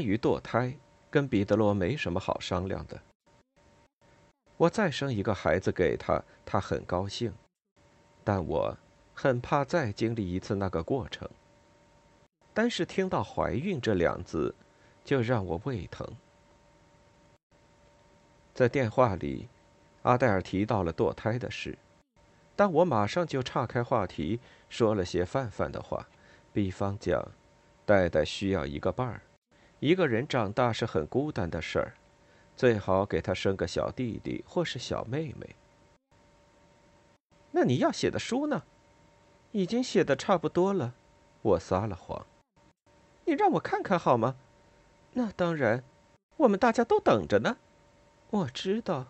关于堕胎，跟彼得罗没什么好商量的。我再生一个孩子给他，他很高兴，但我很怕再经历一次那个过程。单是听到“怀孕”这两字，就让我胃疼。在电话里，阿黛尔提到了堕胎的事，但我马上就岔开话题，说了些泛泛的话，比方讲。戴戴需要一个伴儿，一个人长大是很孤单的事儿，最好给他生个小弟弟或是小妹妹。那你要写的书呢？已经写的差不多了，我撒了谎。你让我看看好吗？那当然，我们大家都等着呢。我知道。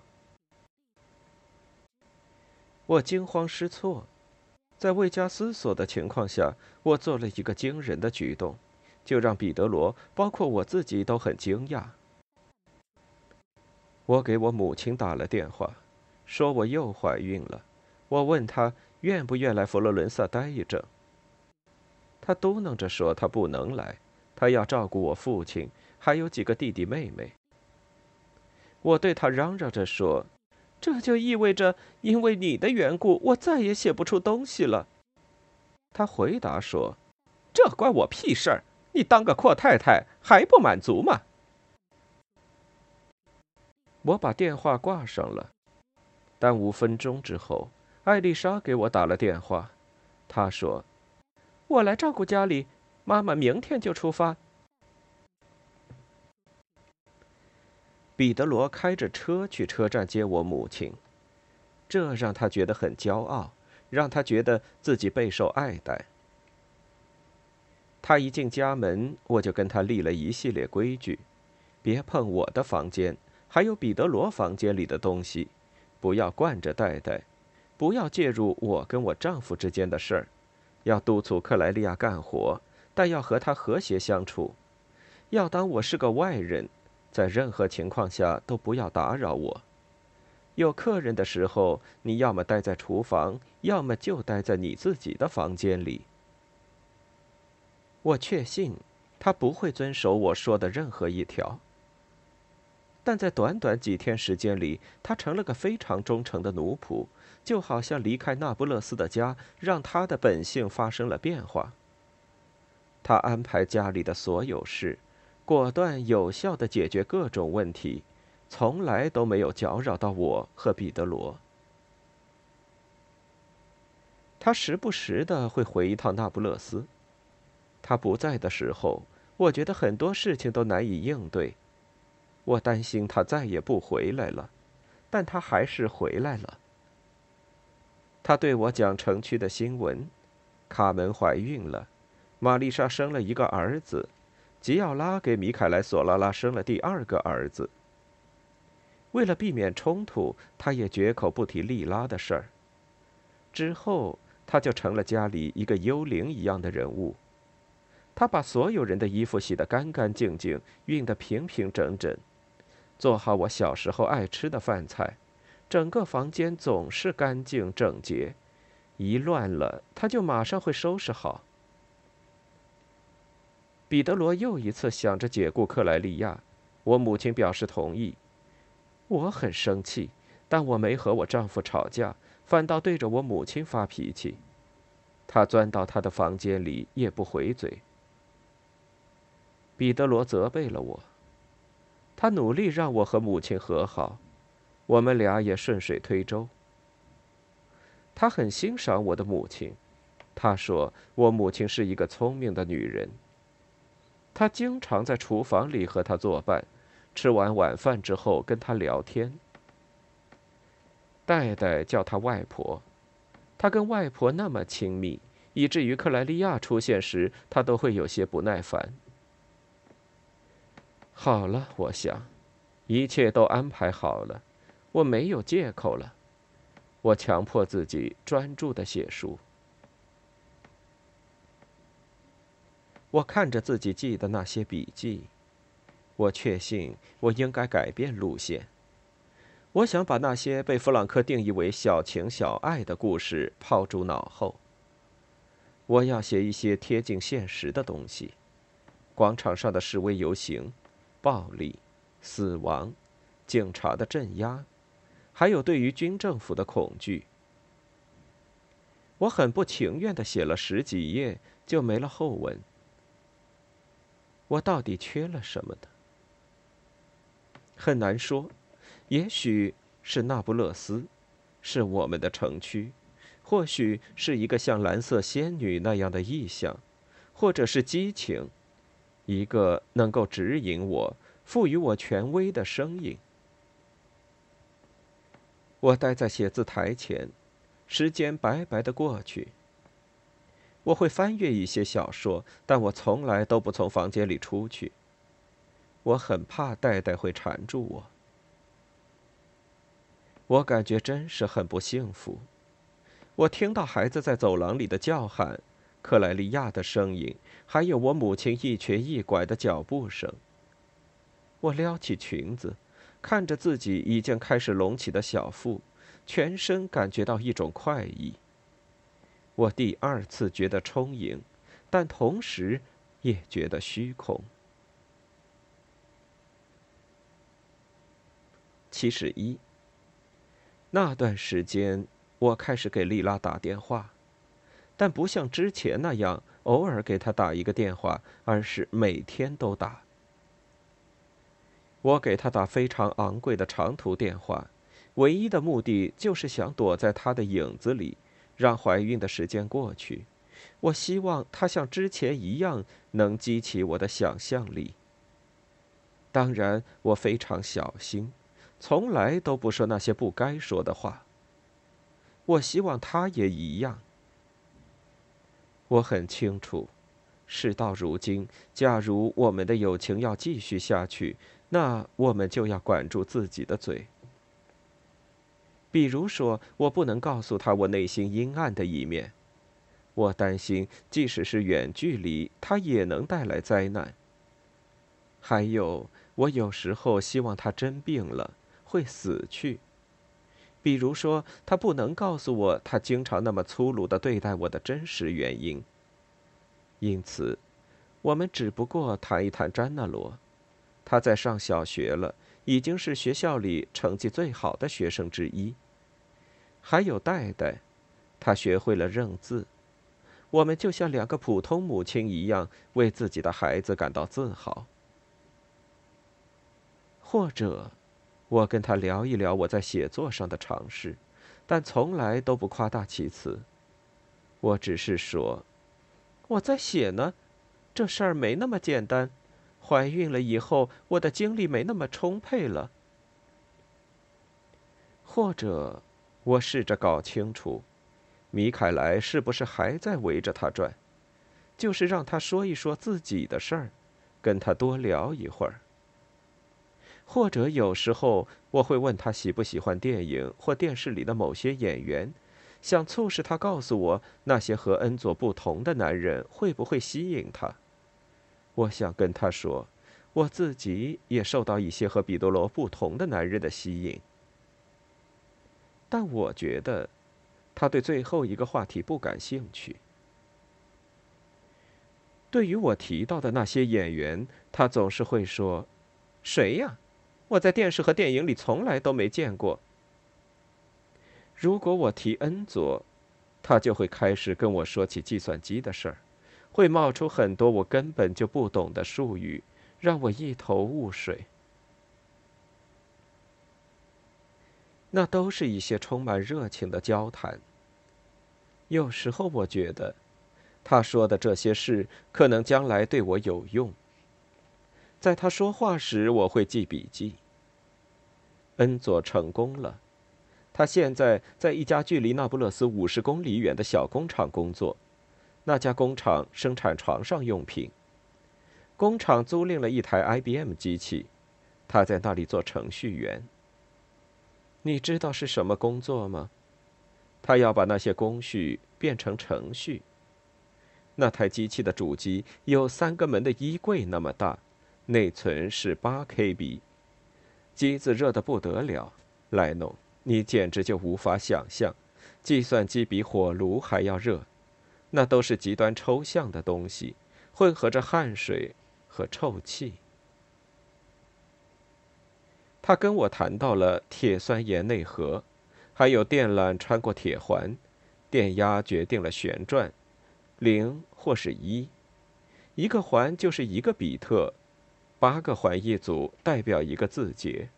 我惊慌失措，在未加思索的情况下，我做了一个惊人的举动。就让彼得罗，包括我自己都很惊讶。我给我母亲打了电话，说我又怀孕了。我问她愿不愿来佛罗伦萨待一阵。她嘟囔着说她不能来，她要照顾我父亲，还有几个弟弟妹妹。我对她嚷嚷着说：“这就意味着因为你的缘故，我再也写不出东西了。”她回答说：“这关我屁事儿。”你当个阔太太还不满足吗？我把电话挂上了，但五分钟之后，艾丽莎给我打了电话。她说：“我来照顾家里，妈妈明天就出发。”彼得罗开着车去车站接我母亲，这让他觉得很骄傲，让他觉得自己备受爱戴。他一进家门，我就跟他立了一系列规矩：别碰我的房间，还有彼得罗房间里的东西；不要惯着戴戴；不要介入我跟我丈夫之间的事儿；要督促克莱利亚干活，但要和她和谐相处；要当我是个外人，在任何情况下都不要打扰我。有客人的时候，你要么待在厨房，要么就待在你自己的房间里。我确信，他不会遵守我说的任何一条。但在短短几天时间里，他成了个非常忠诚的奴仆，就好像离开那不勒斯的家，让他的本性发生了变化。他安排家里的所有事，果断有效的解决各种问题，从来都没有搅扰到我和彼得罗。他时不时的会回一趟那不勒斯。他不在的时候，我觉得很多事情都难以应对。我担心他再也不回来了，但他还是回来了。他对我讲城区的新闻：卡门怀孕了，玛丽莎生了一个儿子，吉奥拉给米凯莱·索拉拉生了第二个儿子。为了避免冲突，他也绝口不提莉拉的事儿。之后，他就成了家里一个幽灵一样的人物。他把所有人的衣服洗得干干净净，熨得平平整整，做好我小时候爱吃的饭菜，整个房间总是干净整洁。一乱了，他就马上会收拾好。彼得罗又一次想着解雇克莱利亚，我母亲表示同意。我很生气，但我没和我丈夫吵架，反倒对着我母亲发脾气。他钻到他的房间里，也不回嘴。彼得罗责备了我。他努力让我和母亲和好，我们俩也顺水推舟。他很欣赏我的母亲，他说我母亲是一个聪明的女人。他经常在厨房里和她作伴，吃完晚饭之后跟她聊天。戴戴叫他外婆，他跟外婆那么亲密，以至于克莱利亚出现时，他都会有些不耐烦。好了，我想，一切都安排好了，我没有借口了。我强迫自己专注的写书。我看着自己记的那些笔记，我确信我应该改变路线。我想把那些被弗朗克定义为小情小爱的故事抛诸脑后。我要写一些贴近现实的东西：广场上的示威游行、暴力、死亡、警察的镇压，还有对于军政府的恐惧。我很不情愿的写了十几页，就没了后文。我到底缺了什么的？很难说，也许是那不勒斯，是我们的城区，或许是一个像蓝色仙女那样的意象，或者是激情，一个能够指引我、赋予我权威的声音。我待在写字台前，时间白白的过去。我会翻阅一些小说，但我从来都不从房间里出去。我很怕戴戴会缠住我。我感觉真是很不幸福。我听到孩子在走廊里的叫喊，克莱利亚的声音，还有我母亲一瘸一拐的脚步声。我撩起裙子，看着自己已经开始隆起的小腹，全身感觉到一种快意。我第二次觉得充盈，但同时也觉得虚空。七十一。那段时间，我开始给丽拉打电话，但不像之前那样偶尔给她打一个电话，而是每天都打。我给她打非常昂贵的长途电话，唯一的目的就是想躲在她的影子里。让怀孕的时间过去，我希望他像之前一样能激起我的想象力。当然，我非常小心，从来都不说那些不该说的话。我希望他也一样。我很清楚，事到如今，假如我们的友情要继续下去，那我们就要管住自己的嘴。比如说，我不能告诉他我内心阴暗的一面。我担心，即使是远距离，他也能带来灾难。还有，我有时候希望他真病了，会死去。比如说，他不能告诉我他经常那么粗鲁的对待我的真实原因。因此，我们只不过谈一谈詹纳罗。他在上小学了。已经是学校里成绩最好的学生之一。还有戴戴，他学会了认字。我们就像两个普通母亲一样，为自己的孩子感到自豪。或者，我跟他聊一聊我在写作上的尝试，但从来都不夸大其词。我只是说，我在写呢，这事儿没那么简单。怀孕了以后，我的精力没那么充沛了。或者，我试着搞清楚，米凯莱是不是还在围着他转，就是让他说一说自己的事儿，跟他多聊一会儿。或者有时候我会问他喜不喜欢电影或电视里的某些演员，想促使他告诉我那些和恩佐不同的男人会不会吸引他。我想跟他说，我自己也受到一些和彼得罗不同的男人的吸引，但我觉得他对最后一个话题不感兴趣。对于我提到的那些演员，他总是会说：“谁呀？我在电视和电影里从来都没见过。”如果我提恩佐，他就会开始跟我说起计算机的事儿。会冒出很多我根本就不懂的术语，让我一头雾水。那都是一些充满热情的交谈。有时候我觉得，他说的这些事可能将来对我有用。在他说话时，我会记笔记。恩佐成功了，他现在在一家距离那不勒斯五十公里远的小工厂工作，那家工厂生产床上用品。工厂租赁了一台 IBM 机器，他在那里做程序员。你知道是什么工作吗？他要把那些工序变成程序。那台机器的主机有三个门的衣柜那么大。内存是八 KB，机子热得不得了，莱农，你简直就无法想象，计算机比火炉还要热，那都是极端抽象的东西，混合着汗水和臭气。他跟我谈到了铁酸盐内核，还有电缆穿过铁环，电压决定了旋转，零或是一，一个环就是一个比特。八个环一组代表一个字节。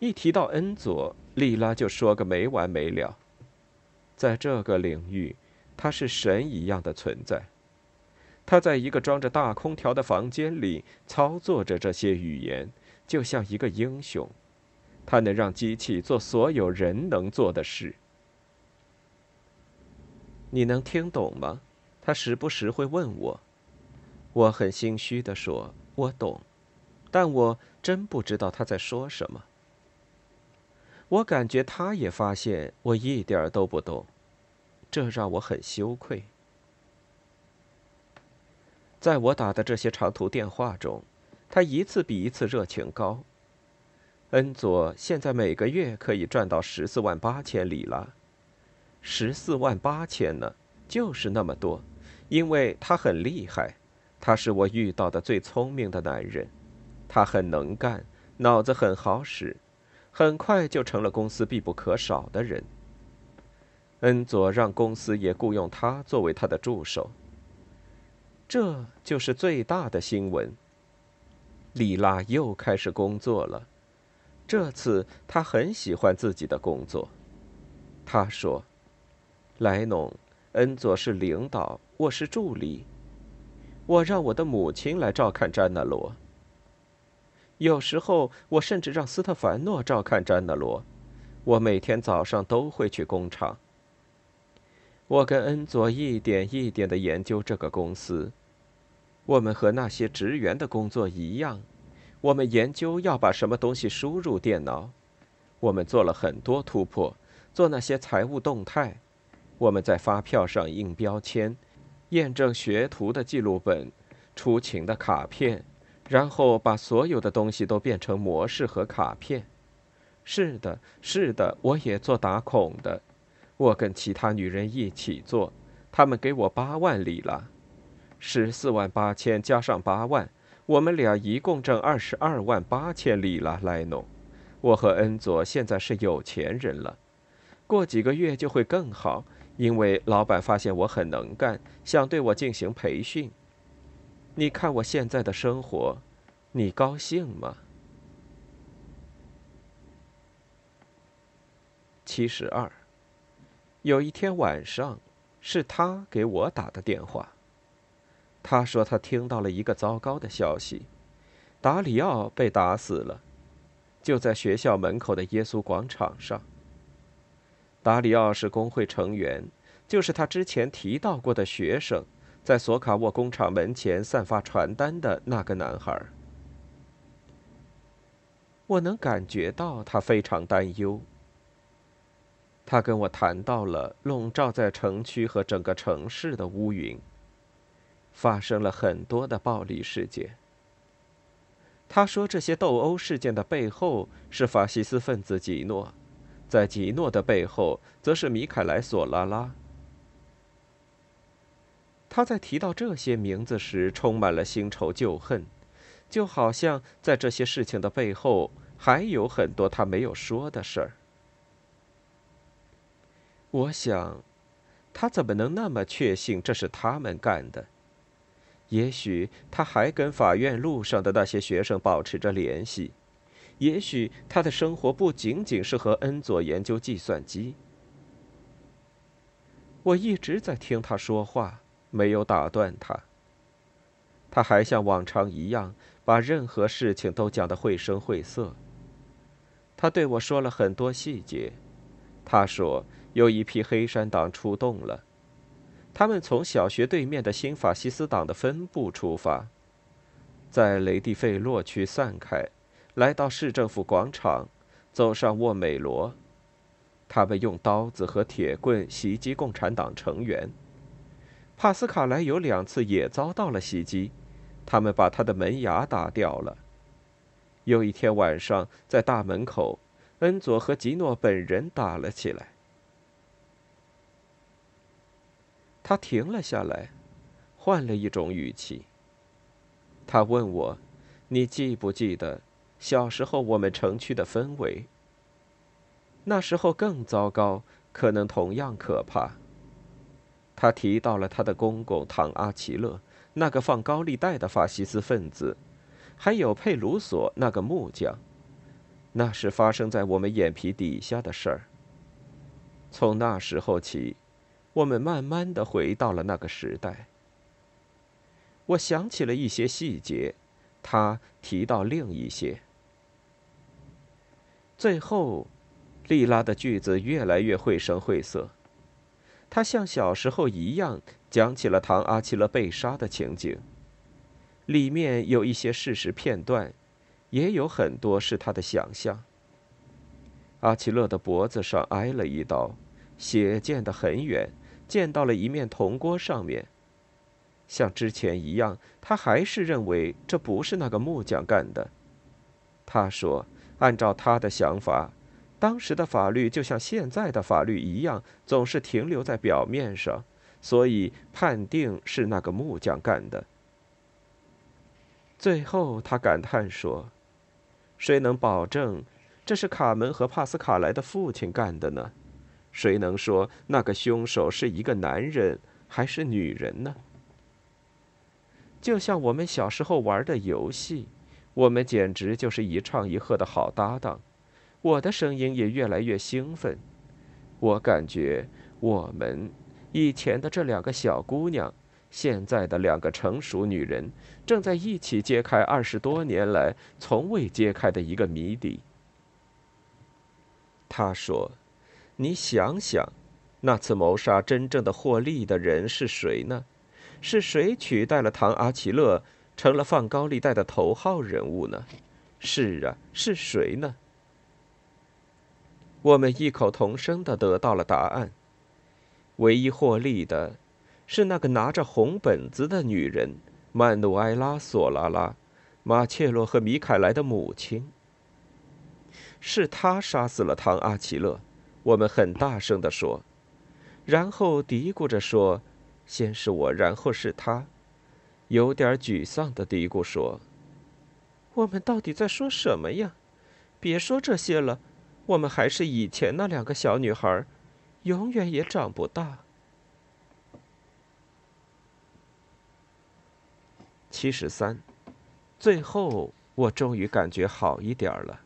一提到恩佐，莉拉就说个没完没了。在这个领域，他是神一样的存在。他在一个装着大空调的房间里操作着这些语言，就像一个英雄。他能让机器做所有人能做的事。你能听懂吗？他时不时会问我。我很心虚地说：“我懂，但我真不知道他在说什么。”我感觉他也发现我一点都不懂，这让我很羞愧。在我打的这些长途电话中，他一次比一次热情高。恩佐现在每个月可以赚到十四万八千里拉，十四万八千呢，就是那么多，因为他很厉害。他是我遇到的最聪明的男人，他很能干，脑子很好使，很快就成了公司必不可少的人。恩佐让公司也雇佣他作为他的助手。这就是最大的新闻。莉拉又开始工作了，这次她很喜欢自己的工作。她说：“莱农，恩佐是领导，我是助理。”我让我的母亲来照看詹纳罗。有时候，我甚至让斯特凡诺照看詹纳罗。我每天早上都会去工厂。我跟恩佐一点一点的研究这个公司。我们和那些职员的工作一样，我们研究要把什么东西输入电脑。我们做了很多突破，做那些财务动态。我们在发票上印标签。验证学徒的记录本、出勤的卡片，然后把所有的东西都变成模式和卡片。是的，是的，我也做打孔的。我跟其他女人一起做，他们给我八万里拉，十四万八千加上八万，我们俩一共挣二十二万八千里拉来弄。我和恩佐现在是有钱人了，过几个月就会更好。因为老板发现我很能干，想对我进行培训。你看我现在的生活，你高兴吗？七十二。有一天晚上，是他给我打的电话。他说他听到了一个糟糕的消息：达里奥被打死了，就在学校门口的耶稣广场上。达里奥是工会成员，就是他之前提到过的学生，在索卡沃工厂门前散发传单的那个男孩。我能感觉到他非常担忧。他跟我谈到了笼罩在城区和整个城市的乌云。发生了很多的暴力事件。他说，这些斗殴事件的背后是法西斯分子吉诺。在吉诺的背后，则是米凯莱·索拉拉。他在提到这些名字时，充满了新仇旧恨，就好像在这些事情的背后，还有很多他没有说的事儿。我想，他怎么能那么确信这是他们干的？也许他还跟法院路上的那些学生保持着联系。也许他的生活不仅仅是和恩佐研究计算机。我一直在听他说话，没有打断他。他还像往常一样，把任何事情都讲得绘声绘色。他对我说了很多细节。他说，有一批黑山党出动了，他们从小学对面的新法西斯党的分部出发，在雷蒂费洛区散开，来到市政府广场，走上沃美罗。他们用刀子和铁棍袭击共产党成员。帕斯卡莱有两次也遭到了袭击，他们把他的门牙打掉了。有一天晚上，在大门口，恩佐和吉诺本人打了起来。他停了下来，换了一种语气。他问我：“你记不记得小时候我们城区的氛围？”那时候更糟糕，可能同样可怕。他提到了他的公公唐阿奇勒，那个放高利贷的法西斯分子，还有佩鲁索那个木匠。那是发生在我们眼皮底下的事儿。从那时候起，我们慢慢的回到了那个时代。我想起了一些细节，他提到另一些。最后。莉拉的句子越来越绘声绘色，她像小时候一样讲起了唐阿奇勒被杀的情景。里面有一些事实片段，也有很多是他的想象。阿奇勒的脖子上挨了一刀，血溅得很远，溅到了一面铜锅上面。像之前一样，他还是认为这不是那个木匠干的。他说：“按照他的想法。”当时的法律就像现在的法律一样，总是停留在表面上，所以判定是那个木匠干的。最后，他感叹说：“谁能保证这是卡门和帕斯卡莱的父亲干的呢？谁能说那个凶手是一个男人还是女人呢？”就像我们小时候玩的游戏，我们简直就是一唱一和的好搭档。我的声音也越来越兴奋，我感觉我们以前的这两个小姑娘，现在的两个成熟女人，正在一起揭开二十多年来从未揭开的一个谜底。他说：“你想想，那次谋杀真正的获利的人是谁呢？是谁取代了唐阿奇勒，成了放高利贷的头号人物呢？是啊，是谁呢？”我们异口同声的得到了答案。唯一获利的，是那个拿着红本子的女人曼努埃拉·索拉拉，马切洛和米凯莱的母亲。是他杀死了唐阿奇勒。我们很大声的说，然后嘀咕着说：“先是我，然后是他。”有点沮丧的嘀咕说：“我们到底在说什么呀？别说这些了。”我们还是以前那两个小女孩，永远也长不大。七十三，最后我终于感觉好一点了。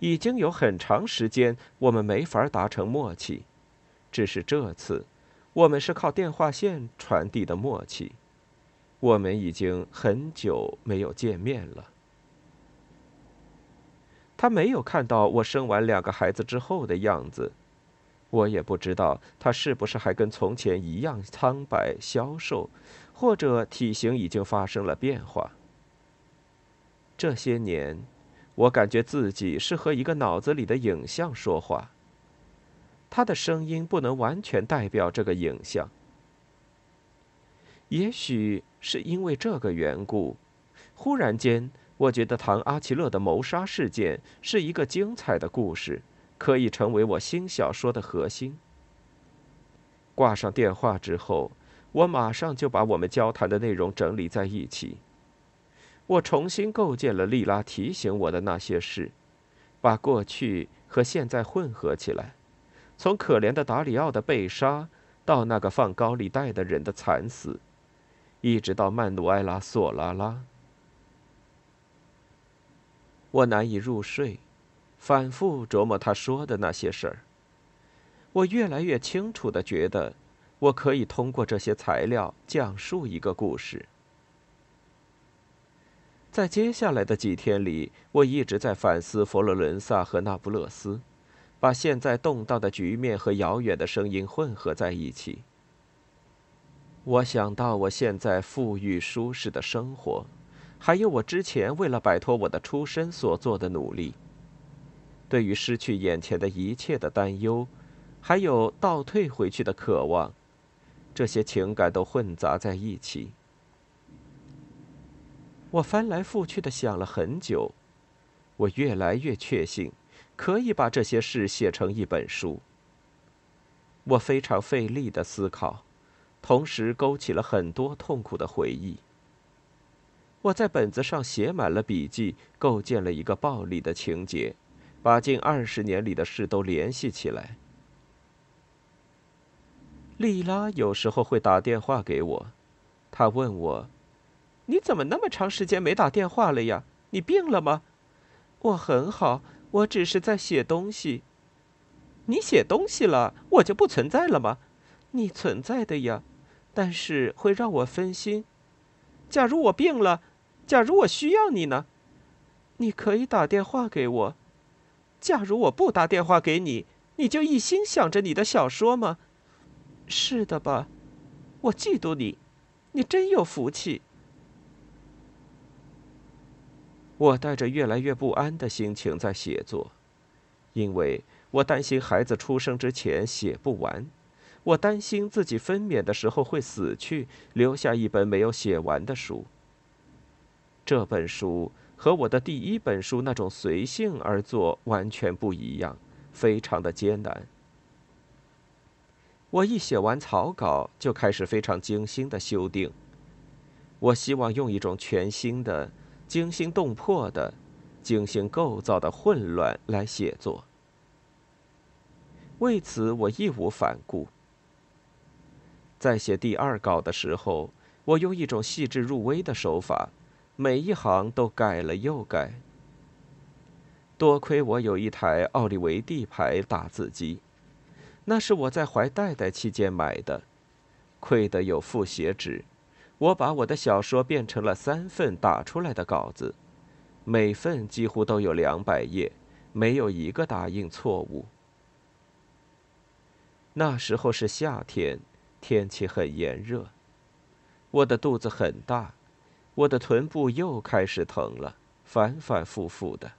已经有很长时间我们没法达成默契，只是这次，我们是靠电话线传递的默契。我们已经很久没有见面了。他没有看到我生完两个孩子之后的样子，我也不知道他是不是还跟从前一样苍白消瘦，或者体型已经发生了变化。这些年，我感觉自己是和一个脑子里的影像说话。他的声音不能完全代表这个影像。也许是因为这个缘故，忽然间。我觉得唐阿奇勒的谋杀事件是一个精彩的故事，可以成为我新小说的核心。挂上电话之后，我马上就把我们交谈的内容整理在一起。我重新构建了莉拉提醒我的那些事，把过去和现在混合起来，从可怜的达里奥的被杀，到那个放高利贷的人的惨死，一直到曼努埃拉·索拉拉。我难以入睡，反复琢磨他说的那些事儿。我越来越清楚的觉得，我可以通过这些材料讲述一个故事。在接下来的几天里，我一直在反思佛罗伦萨和那不勒斯，把现在动荡的局面和遥远的声音混合在一起。我想到我现在富裕舒适的生活，还有我之前为了摆脱我的出身所做的努力。对于失去眼前的一切的担忧，还有倒退回去的渴望，这些情感都混杂在一起。我翻来覆去的想了很久，我越来越确信，可以把这些事写成一本书。我非常费力的思考，同时勾起了很多痛苦的回忆。我在本子上写满了笔记，构建了一个暴力的情节。把近二十年里的事都联系起来。莉拉有时候会打电话给我，她问我：“你怎么那么长时间没打电话了呀？你病了吗？”我很好，我只是在写东西。你写东西了，我就不存在了吗？你存在的呀，但是会让我分心。假如我病了，假如我需要你呢？你可以打电话给我。假如我不打电话给你，你就一心想着你的小说吗？是的吧？我嫉妒你，你真有福气。我带着越来越不安的心情在写作，因为我担心孩子出生之前写不完，我担心自己分娩的时候会死去，留下一本没有写完的书。这本书。和我的第一本书那种随性而作完全不一样，非常的艰难。我一写完草稿，就开始非常精心的修订。我希望用一种全新的、惊心动魄的、精心构造的混乱来写作。为此，我义无反顾。在写第二稿的时候，我用一种细致入微的手法。每一行都改了又改。多亏我有一台奥利维蒂牌打字机，那是我在怀戴戴期间买的。亏得有复写纸，我把我的小说变成了三份打出来的稿子，每份几乎都有两百页，没有一个打印错误。那时候是夏天，天气很炎热，我的肚子很大。我的臀部又开始疼了，反反复复的。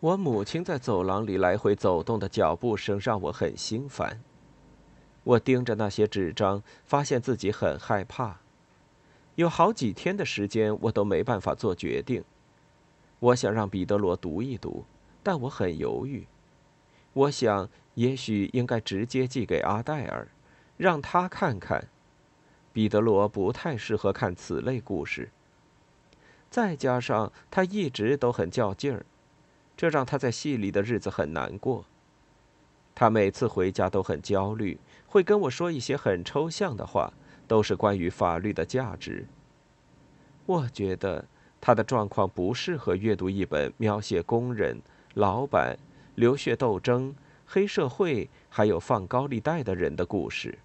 我母亲在走廊里来回走动的脚步声让我很心烦。我盯着那些纸张，发现自己很害怕。有好几天的时间，我都没办法做决定。我想让彼得罗读一读，但我很犹豫。我想，也许应该直接寄给阿黛尔，让他看看。彼得罗不太适合看此类故事。再加上他一直都很较劲儿，这让他在戏里的日子很难过。他每次回家都很焦虑，会跟我说一些很抽象的话，都是关于法律的价值。我觉得他的状况不适合阅读一本描写工人、老板、流血斗争、黑社会还有放高利贷的人的故事。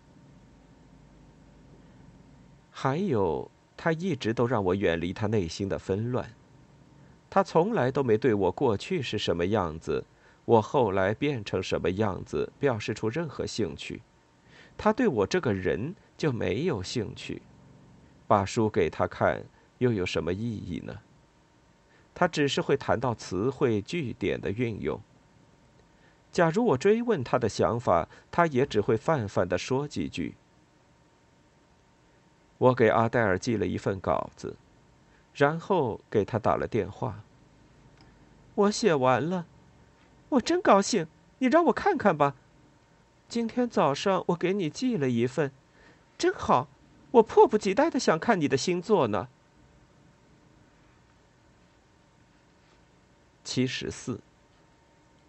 还有，他一直都让我远离他内心的纷乱。他从来都没对我过去是什么样子，我后来变成什么样子表示出任何兴趣。他对我这个人就没有兴趣。把书给他看又有什么意义呢？他只是会谈到词汇句点的运用。假如我追问他的想法，他也只会泛泛的说几句。我给阿黛尔寄了一份稿子，然后给他打了电话。我写完了，我真高兴。你让我看看吧。今天早上我给你寄了一份，真好。我迫不及待的想看你的新作呢。七十四，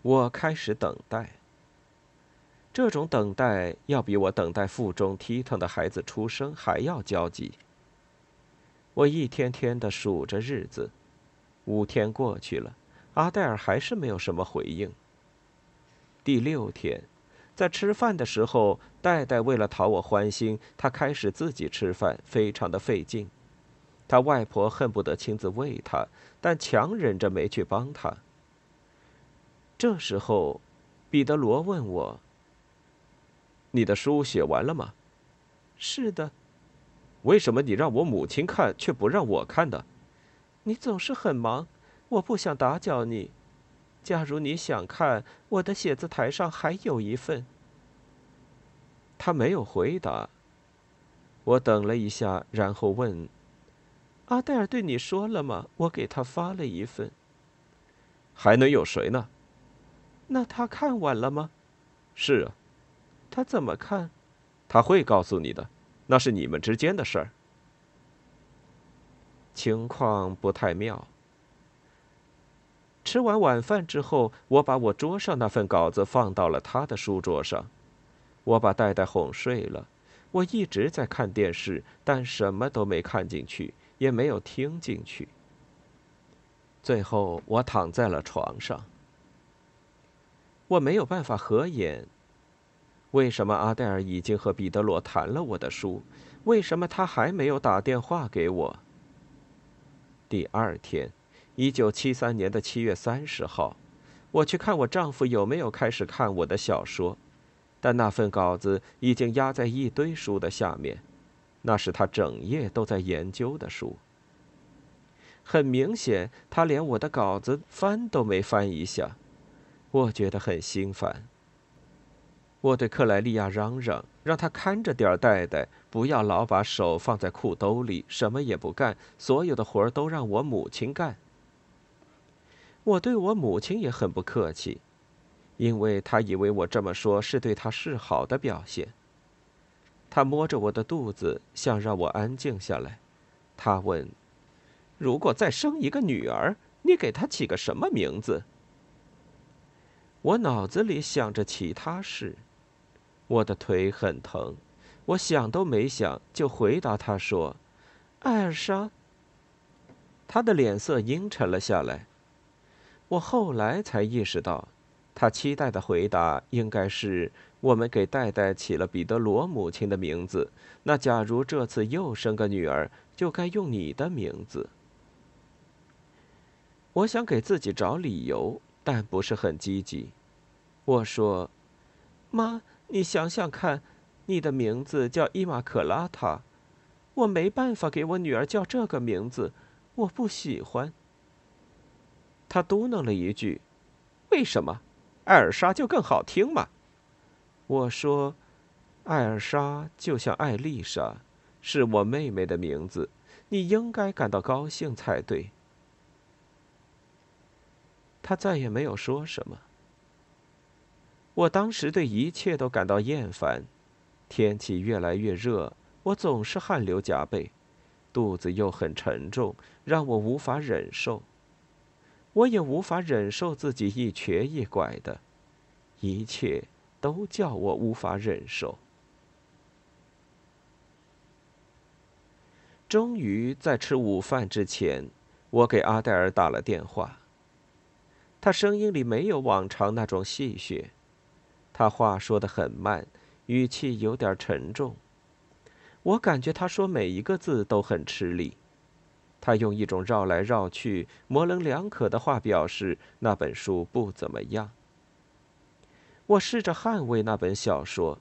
我开始等待。这种等待要比我等待腹中踢腾的孩子出生还要焦急。我一天天的数着日子，五天过去了，阿黛尔还是没有什么回应。第六天，在吃饭的时候，戴戴为了讨我欢心，他开始自己吃饭，非常的费劲。他外婆恨不得亲自喂他，但强忍着没去帮他。这时候，彼得罗问我：“你的书写完了吗？”“是的。”“为什么你让我母亲看，却不让我看呢？”“你总是很忙，我不想打搅你。假如你想看，我的写字台上还有一份。”他没有回答。我等了一下，然后问。阿黛尔对你说了吗？我给他发了一份。还能有谁呢？那他看完了吗？是啊。他怎么看？他会告诉你的，那是你们之间的事儿。情况不太妙。吃完晚饭之后，我把我桌上那份稿子放到了他的书桌上。我把戴戴哄睡了。我一直在看电视，但什么都没看进去。也没有听进去。最后，我躺在了床上。我没有办法合眼。为什么阿黛尔已经和彼得罗谈了我的书？为什么他还没有打电话给我？第二天，一九七三年的七月三十号，我去看我丈夫有没有开始看我的小说，但那份稿子已经压在一堆书的下面。那是他整夜都在研究的书。很明显，他连我的稿子翻都没翻一下，我觉得很心烦。我对克莱利亚嚷嚷，让他看着点儿戴戴，不要老把手放在裤兜里，什么也不干，所有的活儿都让我母亲干。我对我母亲也很不客气，因为她以为我这么说是对她示好的表现。他摸着我的肚子，想让我安静下来。他问：“如果再生一个女儿，你给她起个什么名字？”我脑子里想着其他事，我的腿很疼，我想都没想就回答他说：“艾尔莎。”他的脸色阴沉了下来。我后来才意识到，他期待的回答应该是。我们给戴戴起了彼得罗母亲的名字，那假如这次又生个女儿，就该用你的名字。我想给自己找理由，但不是很积极。我说：“妈，你想想看，你的名字叫伊玛可拉塔，我没办法给我女儿叫这个名字，我不喜欢。”他嘟囔了一句：“为什么？艾尔莎就更好听嘛。”我说：“艾尔莎就像艾丽莎，是我妹妹的名字，你应该感到高兴才对。”他再也没有说什么。我当时对一切都感到厌烦，天气越来越热，我总是汗流浃背，肚子又很沉重，让我无法忍受。我也无法忍受自己一瘸一拐的，一切。都叫我无法忍受。终于在吃午饭之前，我给阿黛尔打了电话。他声音里没有往常那种戏谑，他话说的很慢，语气有点沉重。我感觉他说每一个字都很吃力。他用一种绕来绕去、模棱两可的话表示那本书不怎么样。我试着捍卫那本小说，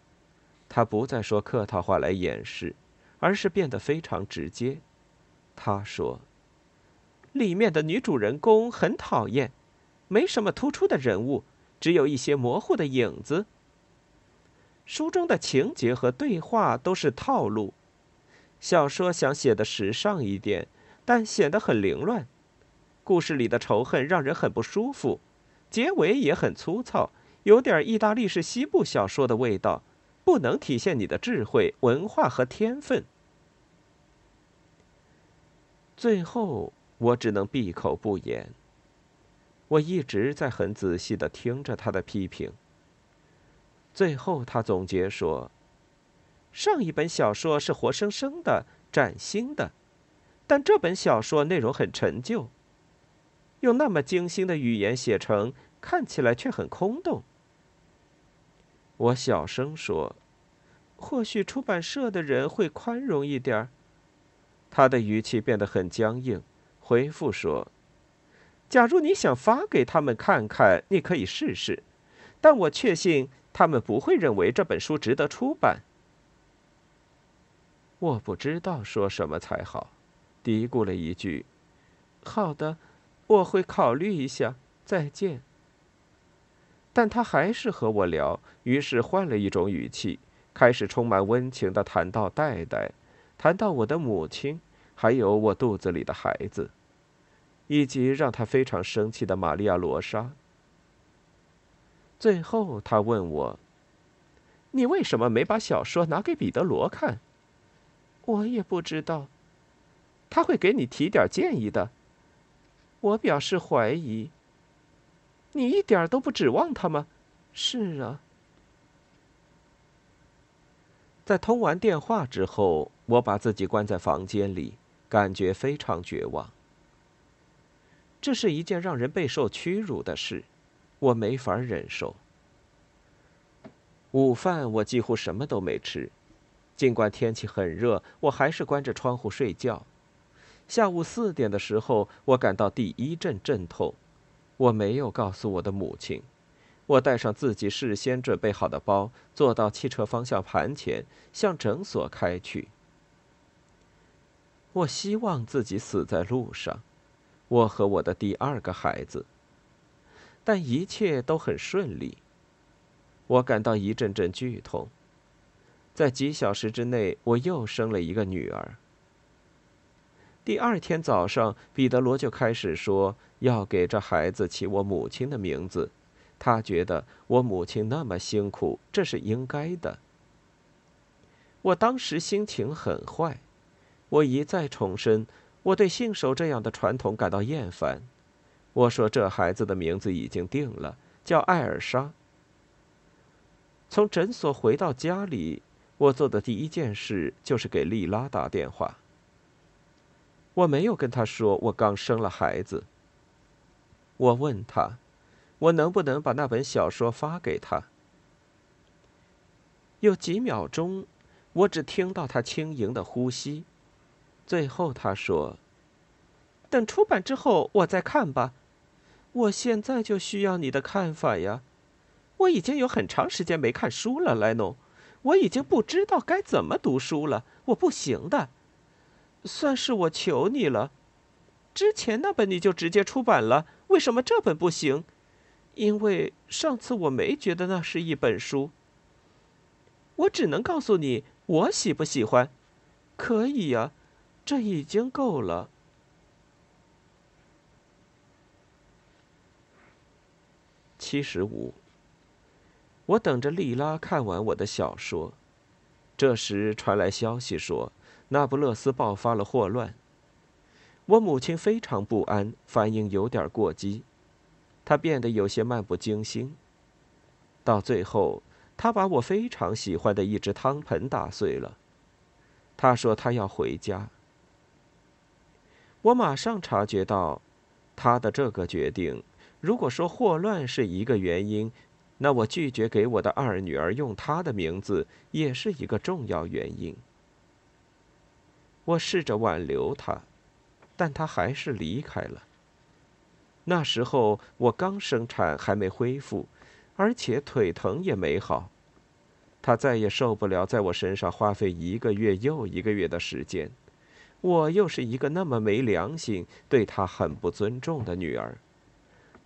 他不再说客套话来掩饰，而是变得非常直接。他说：“里面的女主人公很讨厌，没什么突出的人物，只有一些模糊的影子。书中的情节和对话都是套路。小说想写的时尚一点，但显得很凌乱。故事里的仇恨让人很不舒服，结尾也很粗糙。”有点意大利式西部小说的味道，不能体现你的智慧、文化和天分。最后，我只能闭口不言。我一直在很仔细的听着他的批评。最后，他总结说：“上一本小说是活生生的、崭新的，但这本小说内容很陈旧，用那么精心的语言写成，看起来却很空洞。”我小声说：“或许出版社的人会宽容一点儿。”他的语气变得很僵硬，回复说：“假如你想发给他们看看，你可以试试，但我确信他们不会认为这本书值得出版。”我不知道说什么才好，嘀咕了一句：“好的，我会考虑一下。再见。”但他还是和我聊，于是换了一种语气，开始充满温情的谈到戴戴，谈到我的母亲，还有我肚子里的孩子，以及让他非常生气的玛利亚罗莎。最后，他问我：“你为什么没把小说拿给彼得罗看？”我也不知道，他会给你提点建议的。我表示怀疑。你一点都不指望他吗？是啊。在通完电话之后，我把自己关在房间里，感觉非常绝望。这是一件让人备受屈辱的事，我没法忍受。午饭我几乎什么都没吃，尽管天气很热，我还是关着窗户睡觉。下午四点的时候，我感到第一阵阵痛。我没有告诉我的母亲。我带上自己事先准备好的包，坐到汽车方向盘前，向诊所开去。我希望自己死在路上，我和我的第二个孩子。但一切都很顺利。我感到一阵阵剧痛。在几小时之内，我又生了一个女儿。第二天早上，彼得罗就开始说要给这孩子起我母亲的名字，他觉得我母亲那么辛苦，这是应该的。我当时心情很坏，我一再重申我对信守这样的传统感到厌烦。我说这孩子的名字已经定了，叫艾尔莎。从诊所回到家里，我做的第一件事就是给丽拉打电话。我没有跟她说我刚生了孩子。我问她，我能不能把那本小说发给她？有几秒钟，我只听到她轻盈的呼吸。最后他说：“等出版之后我再看吧。我现在就需要你的看法呀！我已经有很长时间没看书了，莱农。我已经不知道该怎么读书了。我不行的。”算是我求你了，之前那本你就直接出版了，为什么这本不行？因为上次我没觉得那是一本书。我只能告诉你，我喜不喜欢？可以呀，这已经够了。七十五。我等着丽拉看完我的小说，这时传来消息说。那不勒斯爆发了霍乱。我母亲非常不安，反应有点过激，她变得有些漫不经心。到最后，她把我非常喜欢的一只汤盆打碎了。她说她要回家。我马上察觉到，他的这个决定，如果说霍乱是一个原因，那我拒绝给我的二女儿用她的名字，也是一个重要原因。我试着挽留他，但他还是离开了。那时候我刚生产，还没恢复，而且腿疼也没好。他再也受不了在我身上花费一个月又一个月的时间。我又是一个那么没良心、对她很不尊重的女儿，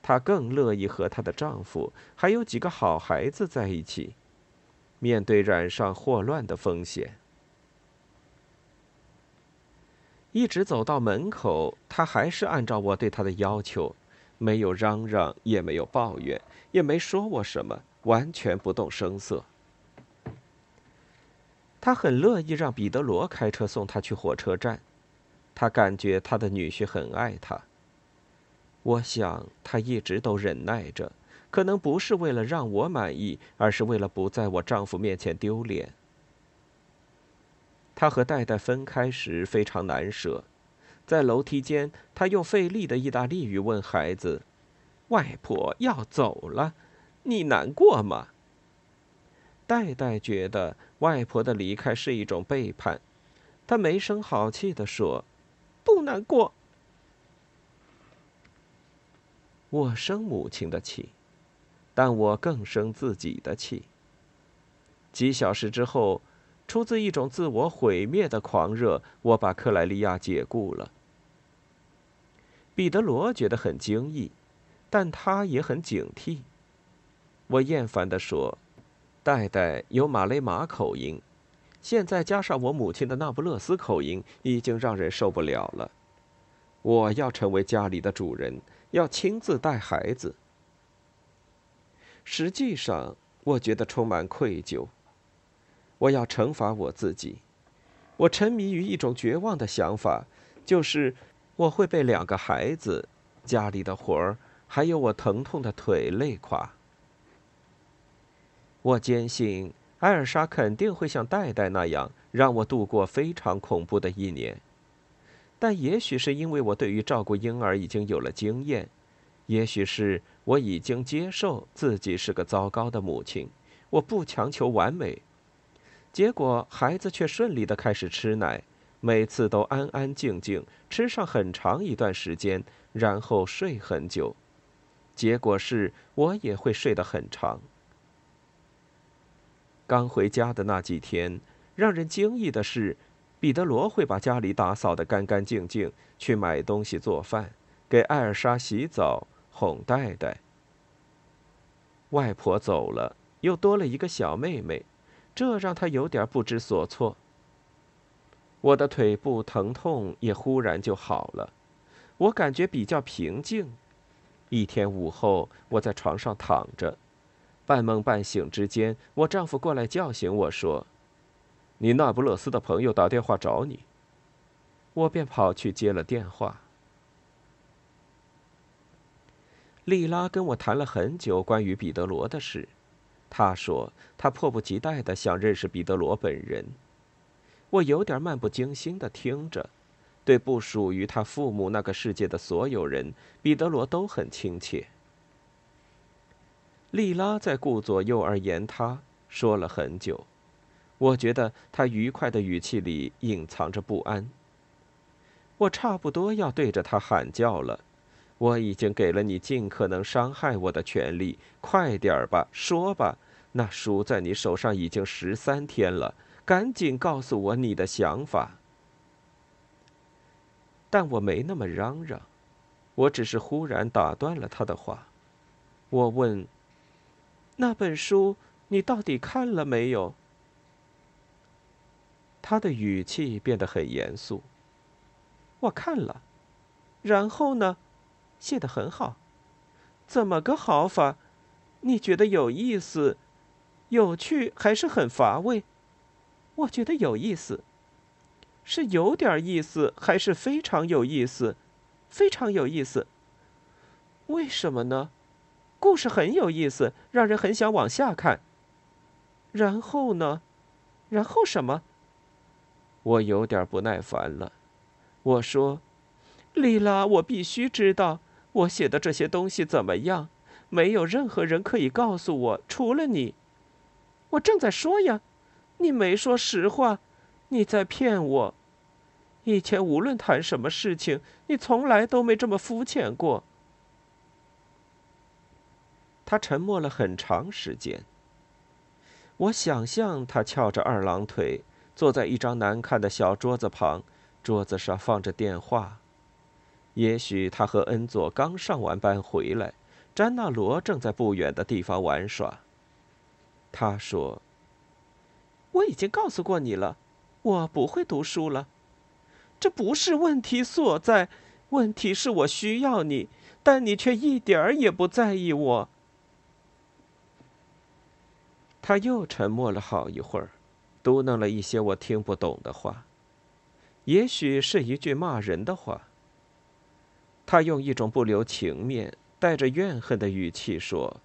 她更乐意和她的丈夫还有几个好孩子在一起，面对染上霍乱的风险。一直走到门口，他还是按照我对他的要求，没有嚷嚷，也没有抱怨，也没说我什么，完全不动声色。他很乐意让彼得罗开车送他去火车站，他感觉他的女婿很爱他。我想他一直都忍耐着，可能不是为了让我满意，而是为了不在我丈夫面前丢脸。他和戴戴分开时非常难舍，在楼梯间，他用费力的意大利语问孩子：“外婆要走了，你难过吗？”代代觉得外婆的离开是一种背叛，他没声好气地说：“不难过。”我生母亲的气，但我更生自己的气。几小时之后，出自一种自我毁灭的狂热，我把克莱利亚解雇了。彼得罗觉得很惊异，但他也很警惕。我厌烦地说。代代有马雷马口音，现在加上我母亲的那不勒斯口音，已经让人受不了了。我要成为家里的主人，要亲自带孩子。实际上，我觉得充满愧疚。我要惩罚我自己。我沉迷于一种绝望的想法，就是我会被两个孩子、家里的活儿，还有我疼痛的腿累垮。我坚信艾尔莎肯定会像戴戴那样让我度过非常恐怖的一年，但也许是因为我对于照顾婴儿已经有了经验，也许是我已经接受自己是个糟糕的母亲，我不强求完美，结果孩子却顺利的开始吃奶，每次都安安静静吃上很长一段时间，然后睡很久，结果是我也会睡得很长。刚回家的那几天，让人惊异的是，彼得罗会把家里打扫得干干净净，去买东西做饭，给艾尔莎洗澡、哄戴戴。外婆走了，又多了一个小妹妹，这让他有点不知所措。我的腿部疼痛也忽然就好了，我感觉比较平静。一天午后，我在床上躺着。半梦半醒之间，我丈夫过来叫醒我说：“你那不勒斯的朋友打电话找你。”我便跑去接了电话。莉拉跟我谈了很久关于彼得罗的事，她说她迫不及待的想认识彼得罗本人。我有点漫不经心的听着，对不属于他父母那个世界的所有人，彼得罗都很亲切。莉拉在顾左右而言他，说了很久。我觉得他愉快的语气里隐藏着不安。我差不多要对着他喊叫了。我已经给了你尽可能伤害我的权利，快点儿吧，说吧。那书在你手上已经十三天了，赶紧告诉我你的想法。但我没那么嚷嚷，我只是忽然打断了他的话。我问。那本书你到底看了没有？他的语气变得很严肃。我看了，然后呢？写得很好，怎么个好法？你觉得有意思、有趣，还是很乏味？我觉得有意思，是有点意思，还是非常有意思？非常有意思。为什么呢？故事很有意思，让人很想往下看。然后呢？然后什么？我有点不耐烦了。我说：“莉拉，我必须知道我写的这些东西怎么样。没有任何人可以告诉我，除了你。我正在说呀，你没说实话，你在骗我。以前无论谈什么事情，你从来都没这么肤浅过。”他沉默了很长时间。我想象他翘着二郎腿，坐在一张难看的小桌子旁，桌子上放着电话。也许他和恩佐刚上完班回来，詹纳罗正在不远的地方玩耍。他说：“我已经告诉过你了，我不会读书了。这不是问题所在，问题是我需要你，但你却一点儿也不在意我。”他又沉默了好一会儿，嘟囔了一些我听不懂的话，也许是一句骂人的话。他用一种不留情面、带着怨恨的语气说：“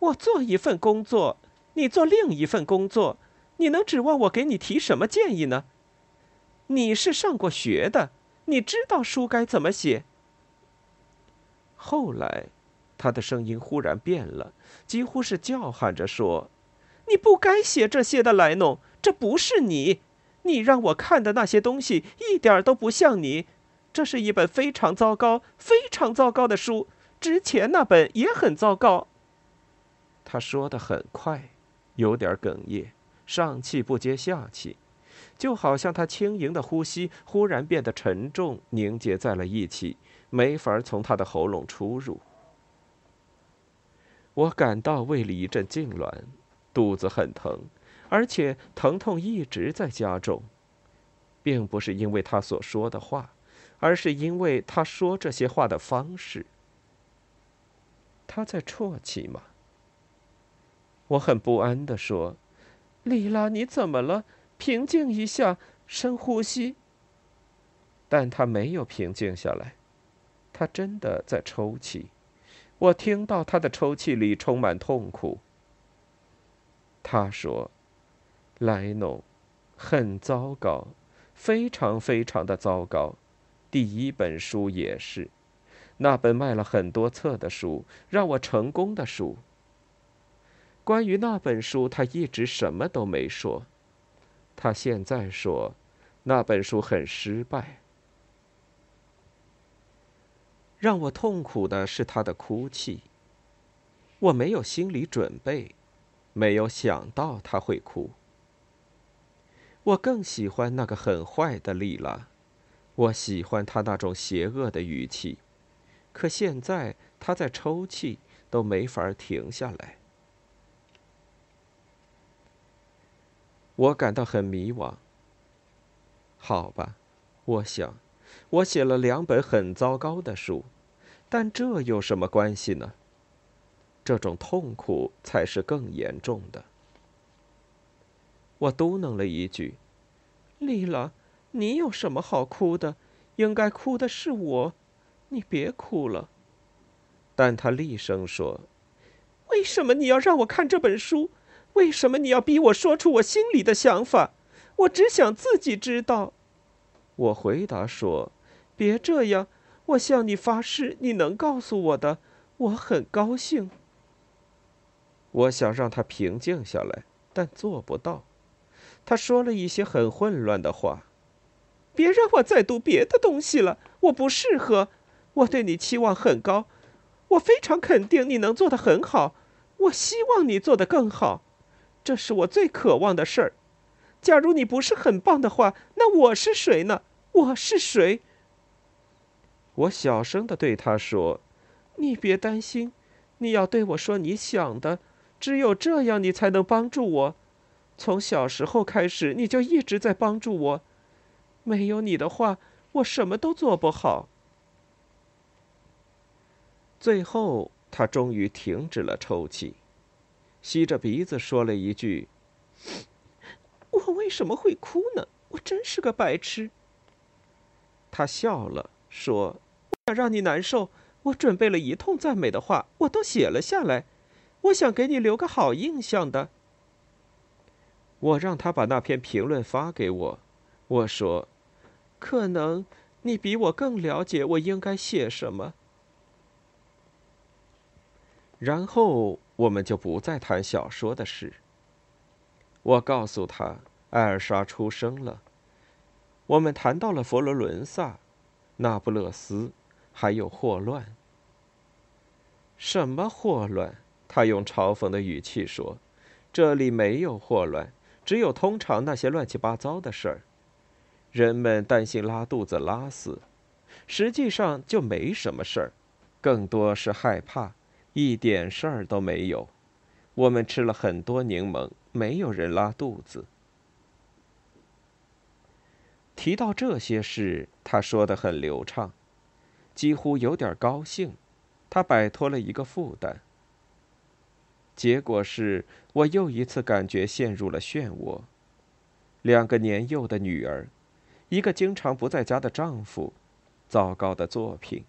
我做一份工作，你做另一份工作，你能指望我给你提什么建议呢？你是上过学的，你知道书该怎么写。”后来。他的声音忽然变了，几乎是叫喊着说：“你不该写这些的，莱农，这不是你。你让我看的那些东西一点都不像你。这是一本非常糟糕、非常糟糕的书。之前那本也很糟糕。他说的很快，有点哽咽，上气不接下气，就好像他轻盈的呼吸忽然变得沉重，凝结在了一起，没法从他的喉咙出入。我感到胃里一阵痉挛，肚子很疼，而且疼痛一直在加重，并不是因为他所说的话，而是因为他说这些话的方式。他在啜泣吗？我很不安地说：“丽拉，你怎么了？平静一下，深呼吸。”但他没有平静下来，他真的在抽泣。我听到他的抽泣里充满痛苦。他说：“莱农，很糟糕，非常非常的糟糕。第一本书也是，那本卖了很多册的书，让我成功的书。关于那本书，他一直什么都没说。他现在说，那本书很失败。”让我痛苦的是他的哭泣。我没有心理准备，没有想到他会哭。我更喜欢那个很坏的丽拉，我喜欢他那种邪恶的语气。可现在他在抽泣，都没法停下来。我感到很迷惘。好吧，我想。我写了两本很糟糕的书，但这有什么关系呢？这种痛苦才是更严重的。我嘟囔了一句：“丽拉，你有什么好哭的？应该哭的是我，你别哭了。”但他厉声说：“为什么你要让我看这本书？为什么你要逼我说出我心里的想法？我只想自己知道。”我回答说：“别这样，我向你发誓，你能告诉我的，我很高兴。”我想让他平静下来，但做不到。他说了一些很混乱的话。别让我再读别的东西了，我不适合。我对你期望很高，我非常肯定你能做得很好。我希望你做得更好，这是我最渴望的事儿。假如你不是很棒的话，那我是谁呢？我是谁？我小声的对他说：“你别担心，你要对我说你想的，只有这样你才能帮助我。从小时候开始，你就一直在帮助我。没有你的话，我什么都做不好。”最后，他终于停止了抽泣，吸着鼻子说了一句：“我为什么会哭呢？我真是个白痴。”他笑了，说：“想让你难受，我准备了一通赞美的话，我都写了下来。我想给你留个好印象的。”我让他把那篇评论发给我。我说：“可能你比我更了解我应该写什么。”然后我们就不再谈小说的事。我告诉他，艾尔莎出生了。我们谈到了佛罗伦萨、那不勒斯，还有霍乱。什么霍乱？他用嘲讽的语气说：“这里没有霍乱，只有通常那些乱七八糟的事儿。人们担心拉肚子、拉死，实际上就没什么事儿，更多是害怕，一点事儿都没有。我们吃了很多柠檬，没有人拉肚子。”提到这些事，他说的很流畅，几乎有点高兴，他摆脱了一个负担。结果是我又一次感觉陷入了漩涡。两个年幼的女儿，一个经常不在家的丈夫，糟糕的作品。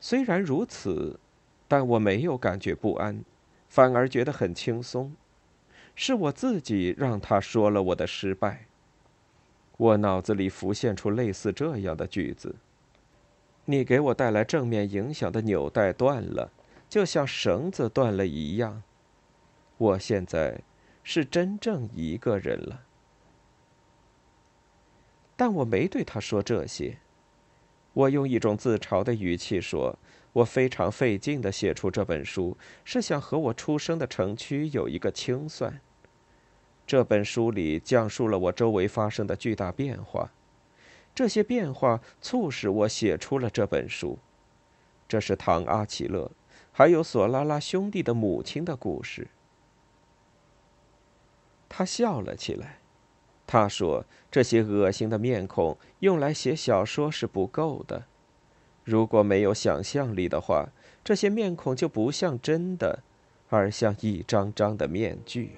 虽然如此，但我没有感觉不安，反而觉得很轻松。是我自己让他说了我的失败。我脑子里浮现出类似这样的句子：“你给我带来正面影响的纽带断了，就像绳子断了一样。我现在是真正一个人了。但我没对他说这些。我用一种自嘲的语气说：“我非常费劲的写出这本书，是想和我出生的城区有一个清算。这本书里讲述了我周围发生的巨大变化，这些变化促使我写出了这本书。这是唐·阿奇勒，还有索拉拉兄弟的母亲的故事。”他笑了起来。他说：“这些恶心的面孔用来写小说是不够的。如果没有想象力的话，这些面孔就不像真的，而像一张张的面具。”